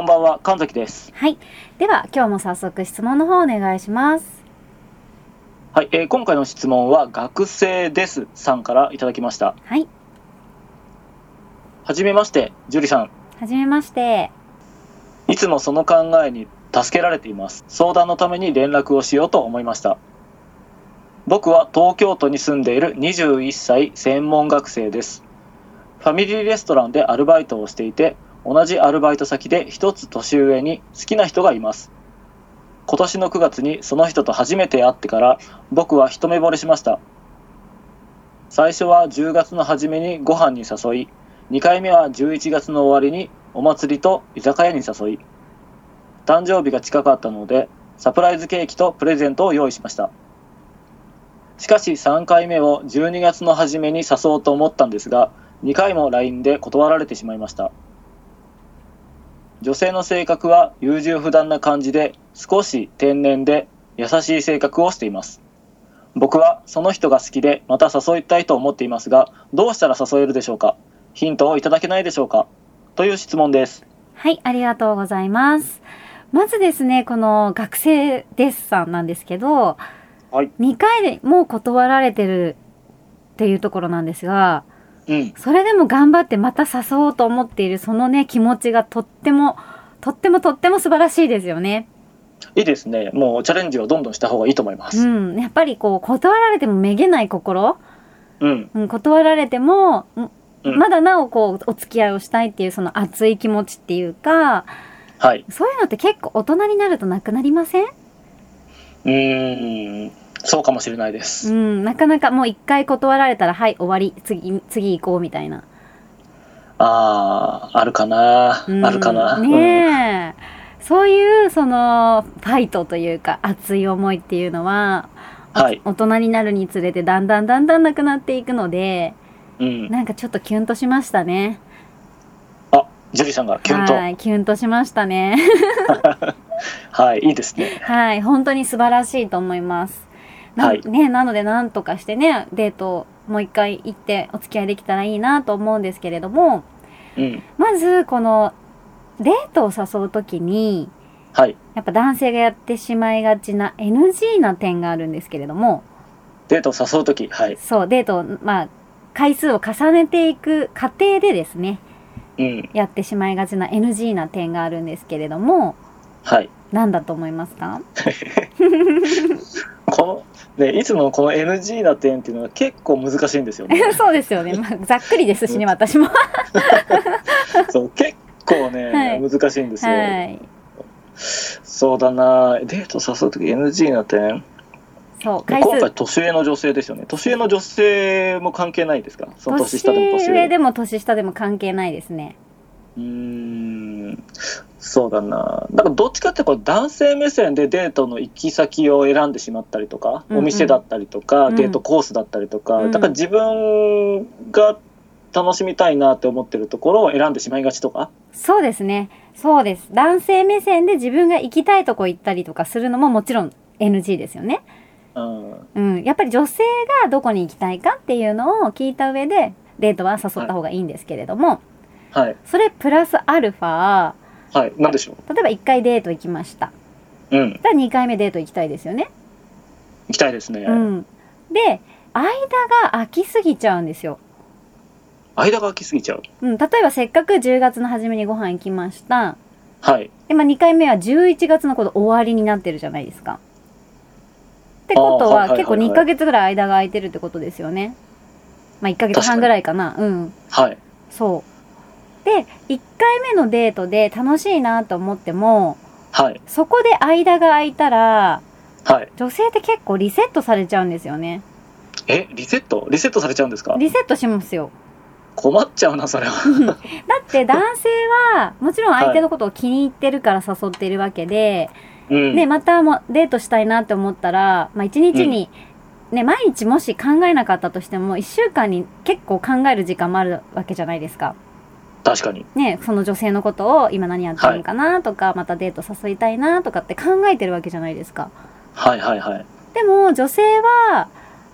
こんばんは、神崎です。はい。では、今日も早速質問の方お願いします。はい、えー、今回の質問は、学生ですさんからいただきました。はい。はじめまして、樹里さん。はじめまして。いつもその考えに助けられています。相談のために連絡をしようと思いました。僕は東京都に住んでいる21歳専門学生です。ファミリーレストランでアルバイトをしていて、同じアルバイト先で一つ年上に好きな人がいます。今年の9月にその人と初めて会ってから僕は一目惚れしました。最初は10月の初めにご飯に誘い、2回目は11月の終わりにお祭りと居酒屋に誘い、誕生日が近かったのでサプライズケーキとプレゼントを用意しました。しかし3回目を12月の初めに誘おうと思ったんですが、2回も LINE で断られてしまいました。女性の性格は優柔不断な感じで少し天然で優しい性格をしています。僕はその人が好きでまた誘いたいと思っていますがどうしたら誘えるでしょうか？ヒントをいただけないでしょうか？という質問です。はい、ありがとうございます。まずですね、この学生ですさんなんですけど、はい、2回でもう断られてるっていうところなんですが、うん、それでも頑張ってまた誘おうと思っているそのね気持ちがとってもとってもとっても素晴らしいですよね。いいですね。もうチャレンジをどんどんした方がいいと思います。うん、やっぱりこう断られてもめげない心、うん、うん、断られても、うん、まだなおこうお付き合いをしたいっていうその熱い気持ちっていうか、はい、そういうのって結構大人になるとなくなりません？うんそうかもしれないです。うん、なかなかもう一回断られたら、はい、終わり、次、次行こうみたいな。ああ、あるかな、うん、あるかな。ねえ、うん、そういう、その、ファイトというか、熱い思いっていうのは、はい、大人になるにつれて、だんだんだんだんなくなっていくので、うん、なんかちょっとキュンとしましたね。あ、ジュリさんがキュンと。はい、キュンとしましたね。はい、いいですね。はい、本当に素晴らしいと思います。はい、ね、なのでなんとかしてねデートもう一回行ってお付き合いできたらいいなと思うんですけれども、うん、まずこのデートを誘う時に、はい、やっぱ男性がやってしまいがちな NG な点があるんですけれどもデートを誘う時はい。そうデートをまあ回数を重ねていく過程でですね、うん、やってしまいがちな NG な点があるんですけれどもはい。何だと思いますか？このね、いつもこの NG な点っていうのは結構難しいんですよね。そうですよね。まあ、ざっくりですしね、私も。そう結構ね、はい、難しいんですよ。はい、そうだな。デート誘う時 NG な点？そう今回年上の女性ですよね。年上の女性も関係ないですか？その年下でも。年上でも年下でも関係ないですねうんそうだな。だからどっちかってこう男性目線でデートの行き先を選んでしまったりとか、うんうん、お店だったりとか、うん、デートコースだったりとか、うん、だから自分が楽しみたいなって思ってるところを選んでしまいがちとか？そうですね。そうです。男性目線で自分が行きたいとこ行ったりとかするのももちろん NG ですよね。うん。うん、やっぱり女性がどこに行きたいかっていうのを聞いた上でデートは誘った方がいいんですけれども、はい。それプラスアルファ。はい。なんでしょ例えば1回デート行きました。ううん。じゃあ2回目デート行きたいですよね、行きたいですね。うん、で間が空きすぎちゃうんですよ、間が空きすぎちゃう？うん、例えばせっかく10月の初めにご飯行きました。はい。で、まあ、2回目は11月のこと終わりになってるじゃないですか。ってことあーはいはいはいはい。は結構2ヶ月ぐらい間が空いてるってことですよね。まあ1ヶ月半ぐらいかな。うん。はい。そうで1回目のデートで楽しいなと思ってもはい。そこで間が空いたらはい。女性って結構リセットされちゃうんですよねえ、リセット？リセットされちゃうんですか？リセットしますよ困っちゃうな、それは。だって男性は もちろん相手のことを気に入ってるから誘ってるわけで、うん。でまたもデートしたいなって思ったら、まあ、1日に、ね、毎日もし考えなかったとしても1週間に結構考える時間もあるわけじゃないですか。確かに。ね、その女性のことを今何やってるのかなとか、またデート誘いたいなとかって考えてるわけじゃないですか。はいはいはい。でも女性は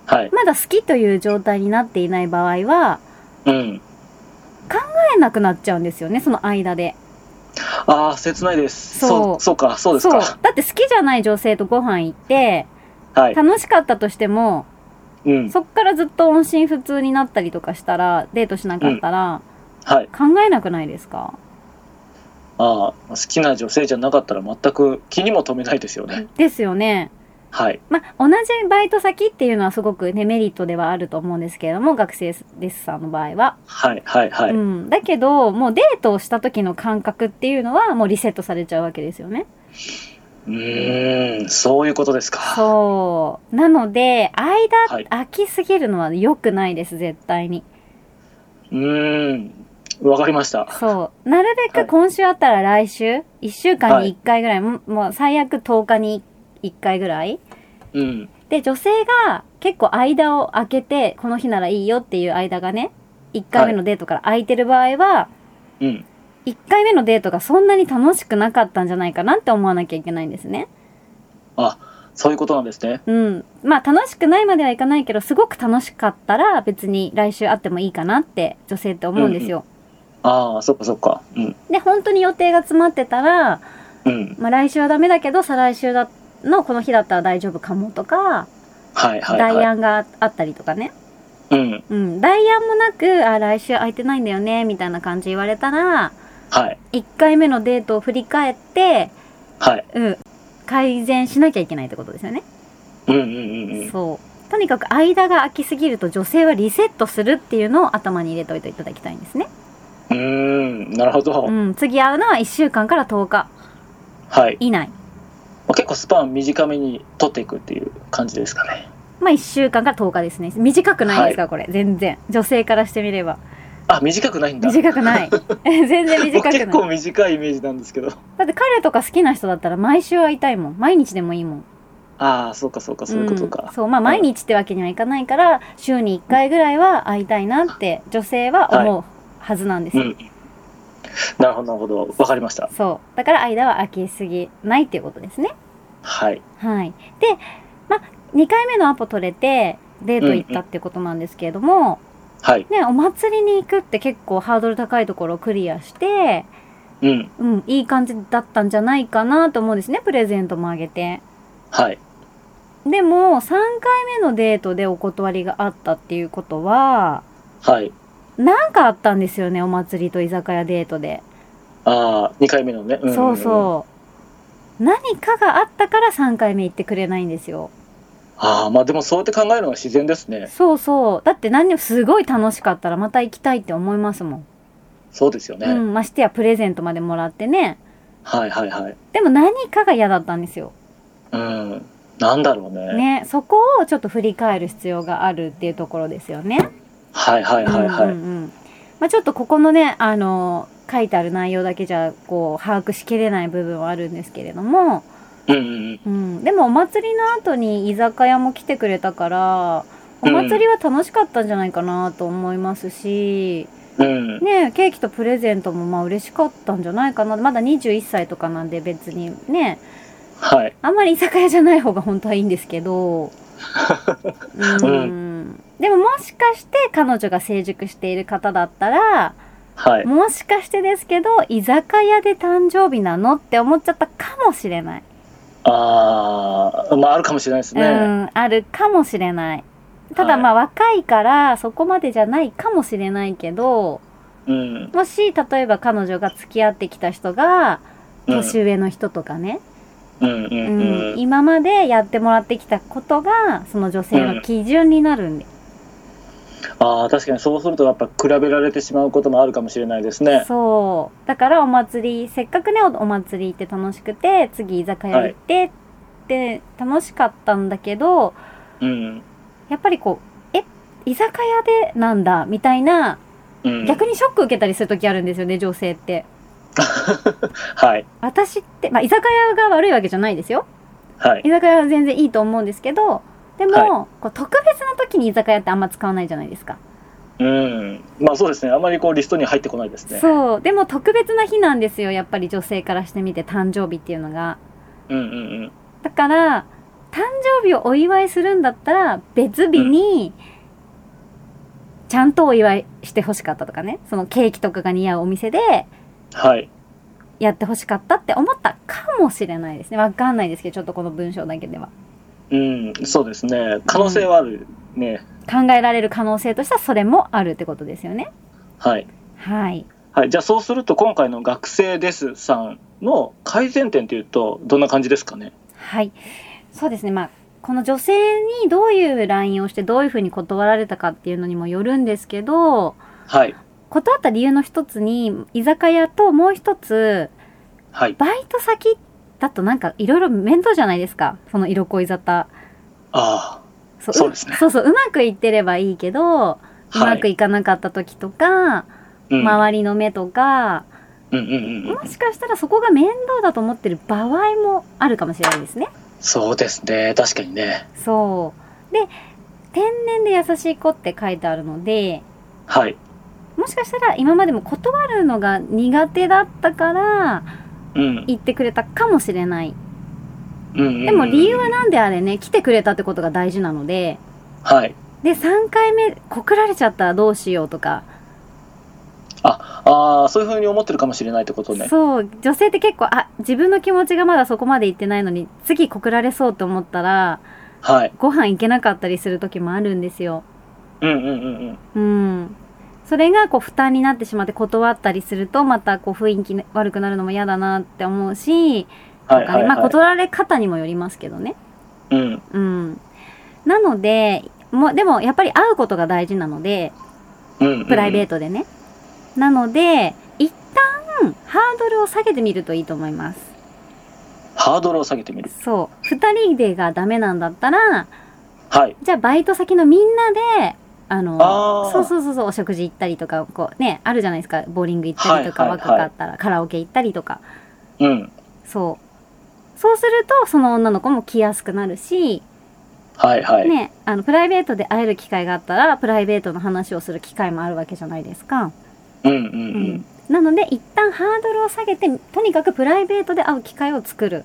はい。まだ好きという状態になっていない場合はうん。考えなくなっちゃうんですよねその間で。ああ、切ないです。そうそう、か、そうですか。だって好きじゃない女性とご飯行ってはい。楽しかったとしてもうん。そっからずっと音信不通になったりとかしたらデートしなかったらはい。考えなくないですか、ああ、好きな女性じゃなかったら全く気にも留めないですよね。ですよね。はい。まあ同じバイト先っていうのはすごくねメリットではあると思うんですけれども学生レッサーの場合は。はいはいはい。うん、だけどもうデートをした時の感覚っていうのはもうリセットされちゃうわけですよね。うーん、そういうことですか。そう。なので間、はい空きすぎるのは良くないです絶対に。うーん、わかりました。そう。なるべはいく今週あったら来週、1週間に1回ぐらい、ももう最悪10日に1回ぐらい。うん。で、女性が結構間を空けて、この日ならいいよっていう間がね、1回目のデートから空いてる場合は、うん。1回目のデートがそんなに楽しくなかったんじゃないかなって思わなきゃいけないんですね。あ、そういうことなんですね。うん。まあ楽しくないまではいかないけど、すごく楽しかったら別に来週会ってもいいかなって女性って思うんですよ。ああ、そっかそっか。うん。で、本当に予定が詰まってたら、うん。まあ、来週はダメだけど再来週だのこの日だったら大丈夫かもとか、はいはいはい。代案があったりとかね、うん。うん、代案もなくあ来週空いてないんだよねみたいな感じ言われたらはい。1回目のデートを振り返って、はい。うん、改善しなきゃいけないってことですよね、うんうんうんうん。そうとにかく間が空きすぎると女性はリセットするっていうのを頭に入れといていただきたいんですね、うーん、なるほど。うん、次会うのは1週間から10日。はい。以内。まあ結構スパン短めに取っていくっていう感じですかね。まあ1週間から10日ですね。短くないですか、これ。全然。女性からしてみれば。あ、短くないんだ。短くない。全然短僕くない。結構短いイメージなんですけど。だって彼とか好きな人だったら毎週会いたいもん。毎日でもいいもん。ああ、そうかそうか、そういうことうん。か。そう。まあ毎日ってわけにはいかないから週に1回ぐらいは会いたいなって女性は思うはずなんですよ、うん。なるほど、なるほど。わかりました。そうだから間は空きすぎないっていうことですねはい。はいでまあ2回目のアポ取れてデート行ったってことなんですけれども、はい。ねお祭りに行くって結構ハードル高いところをクリアしてうん。うんいい感じだったんじゃないかなと思うんですねプレゼントもあげてはい。でも3回目のデートでお断りがあったっていうことははい。なんかあったんですよねお祭りと居酒屋デートで、ああ、2回目のね。んんんそうそう何かがあったから3回目行ってくれないんですよああ、まあでもそうやって考えるのが自然ですね。そうそうだって何でもすごい楽しかったらまた行きたいって思いますもん、そうですよね。うんましてやプレゼントまでもらってねはいはいはい。でも何かが嫌だったんですようん。なんだろうね。ねそこをちょっと振り返る必要があるっていうところですよねはいはいはいはい。うんうんうん。まあ、ちょっとここのねあの書いてある内容だけじゃこう把握しきれない部分はあるんですけれども、うんうんうん。うん、でもお祭りの後に居酒屋も来てくれたからお祭りは楽しかったんじゃないかなと思いますし、うん。ねケーキとプレゼントもまあ嬉しかったんじゃないかな。まだ21歳とかなんで別にね。はい。あんまり居酒屋じゃない方が本当はいいんですけど、うんでももしかして彼女が成熟している方だったらはい。もしかしてですけど居酒屋で誕生日なのって思っちゃったかもしれない、ああ、まああるかもしれないですうね。んあるかもしれないただはいまあ若いからそこまでじゃないかもしれないけどうん。もし例えば彼女が付き合ってきた人がうん年上の人とかね、うんうんううんん。今までやってもらってきたことがその女性の基準になるんで、ああ、確かにそうするとやっぱ比べられてしまうこともあるかもしれないですね。そうだからお祭りせっかくねおお祭り行って楽しくて次居酒屋行ってって楽しかったんだけど、うん。やっぱりこうえ居酒屋でなんだ？みたいなうん。逆にショック受けたりする時あるんですよね女性って はい。私って、まあ、居酒屋が悪いわけじゃないですよはい。居酒屋は全然いいと思うんですけどでも、はこう特別な時に居酒屋ってあんま使わないじゃないですかうん。まあそうですね。あまりこうリストに入ってこないですね。そうでも特別な日なんですよやっぱり女性からしてみて誕生日っていうのがうんうんうん。だから誕生日をお祝いするんだったら別日にちゃんとお祝いしてほしかったとかねそのケーキとかが似合うお店ではい。やってほしかったって思ったかもしれないですねわかんないですけどちょっとこの文章だけではうん。そうですね。可能性はあるね。考えられる可能性としてはそれもあるってことですよねはい。はいはい。じゃあそうすると今回の学生ですさんの改善点というとどんな感じですかね？はいそうですねまあこの女性にどういう LINE をしてどういうふうに断られたかっていうのにもよるんですけどはい。断った理由の一つに居酒屋ともう一つはい。バイト先だとなんかいろいろ面倒じゃないですかその色恋沙汰あそそうですねそうそううまくいってればいいけど、あ。うまくいかなかった時とか、うん。周りの目とかうんうんうんうん。もしかしたらそこが面倒だと思ってる場合もあるかもしれないですねそうですね。確かにね。そうで天然で優しい子って書いてあるのではい。もしかしたら今までも断るのが苦手だったからうん。言ってくれたかもしれないでも理由はなんであれね来てくれたってことが大事なのではい。で3回目告られちゃったらどうしようとか、ああ、そういうふうに思ってるかもしれないってことね。そう女性って結構あ自分の気持ちがまだそこまでいってないのに次告られそうと思ったらはい。ご飯行けなかったりする時もあるんですようんうんうんうん。うんそれがこう負担になってしまって断ったりするとまたこう雰囲気悪くなるのも嫌だなって思うし、はいはい、はい。まあ断られ方にもよりますけどねうん。うんなのでもうでもやっぱり会うことが大事なのでうん、うん。プライベート。トでね。なので、一旦ハードルを下げてみるといいと思います。ハードルを下げてみる。そう。二人でがダメなんだったら、はい。じゃあバイト先のみんなで、あの、そうそうそうそう、お食事行ったりとか、こうね、あるじゃないですか。ボーリング行ったりとか、若かったらカラオケ行ったりとか。うん。そう。そうすると、その女の子も来やすくなるし、はいはい。ね、あの、プライベートで会える機会があったら、プライベートの話をする機会もあるわけじゃないですか。うんうんううんん。なので一旦ハードルを下げてとにかくプライベートで会う機会を作る、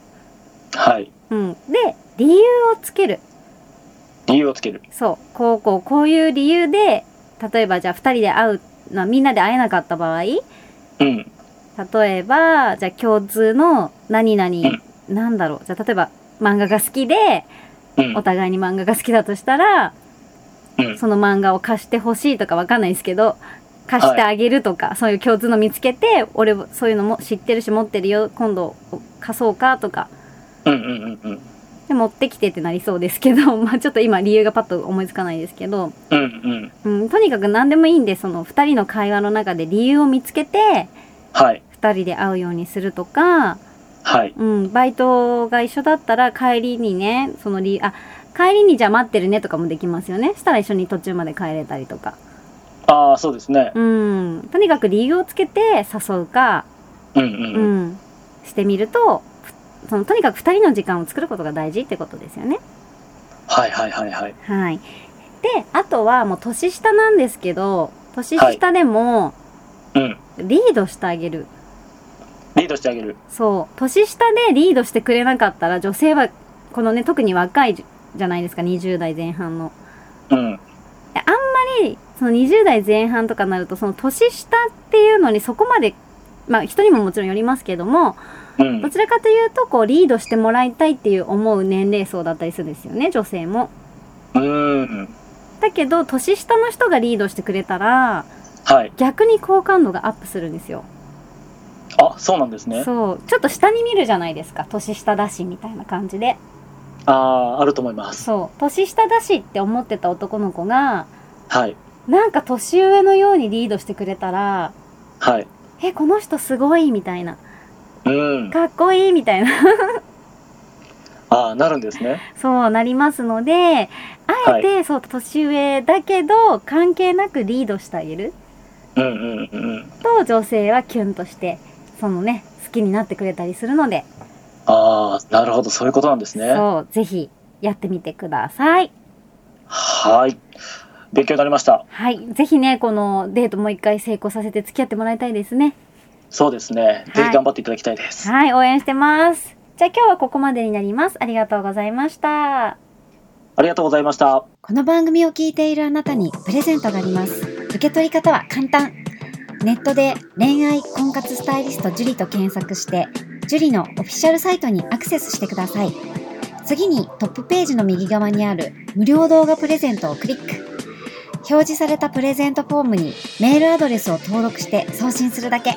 はい。うん、で理由をつける理由をつける。そうこうこうこういう理由で例えばじゃあ2人で会うなみんなで会えなかった場合例うん。えばじゃあ共通の何々、なんだろうじゃあ例えば漫画が好きでうんお。互いに漫画が好きだとしたらうん。その漫画を貸してほしいとかわかんないですけど貸してあげるとか、そういう共通の見つけて俺そういうのも知ってるし持ってるよ今度貸そうかとかうんうんうんうん。で持ってきてってなりそうですけど まあちょっと今理由がパッと思いつかないですけど、うんうん。うん、とにかく何でもいいんでその2人の会話の中で理由を見つけてはい。2人で会うようにするとか、はい。うん、バイトが一緒だったら帰りにねその理由あ帰りにじゃあ待ってるねとかもできますよねしたら一緒に途中まで帰れたりとかああ、そうですね。うんとにかく理由をつけて誘うか、うんう。うんん、してみるとふそのとにかく2人の時間を作ることが大事ってことですよねはいはいはいはい。はい。で、あとはもう年下なんですけど、年下でもうん。リードしてあげる。リードしてあげる。そう。年下でリードしてくれなかったら女性は、このね、特に若いじゃないですか20代前半の。うん。あんまりその20代前半とかになるとその年下っていうのにそこまでまあ人にももちろんよりますけどもうんど。ちらかというとこうリードしてもらいたいっていう思う年齢層だったりするんですよね女性も。うん。だけど年下の人がリードしてくれたらはい。逆に好感度がアップするんですよ。あ、そうなんですね。そうちょっと下に見るじゃないですか年下だしみたいな感じでああ、あると思います。そう年下だしって思ってた男の子がはい。なんか年上のようにリードしてくれたらはい。えこの人すごいみたいなうん。かっこいいみたいなああ、なるんですね。そうなりますのであえて、そう年上だけど関係なくリードしてあげるうんうんうん。と女性はキュンとしてそのね好きになってくれたりするので、ああ、なるほど、そういうことなんですね。そうぜひやってみてくださいはい。勉強になりました。はいぜひねこのデートもう一回成功させて付き合ってもらいたいですねそうですね。ぜひ頑張っていただきたいです。はい応援してますじゃあ今日はここまでになりますありがとうございましたありがとうございました。この番組を聞いているあなたにプレゼントがあります。受け取り方は簡単。ネットで恋愛婚活スタイリスト樹と検索して、樹のオフィシャルサイトにアクセスしてください。次にトップページの右側にある無料動画プレゼントをクリック。表示されたプレゼントフォームにメールアドレスを登録して送信するだけ。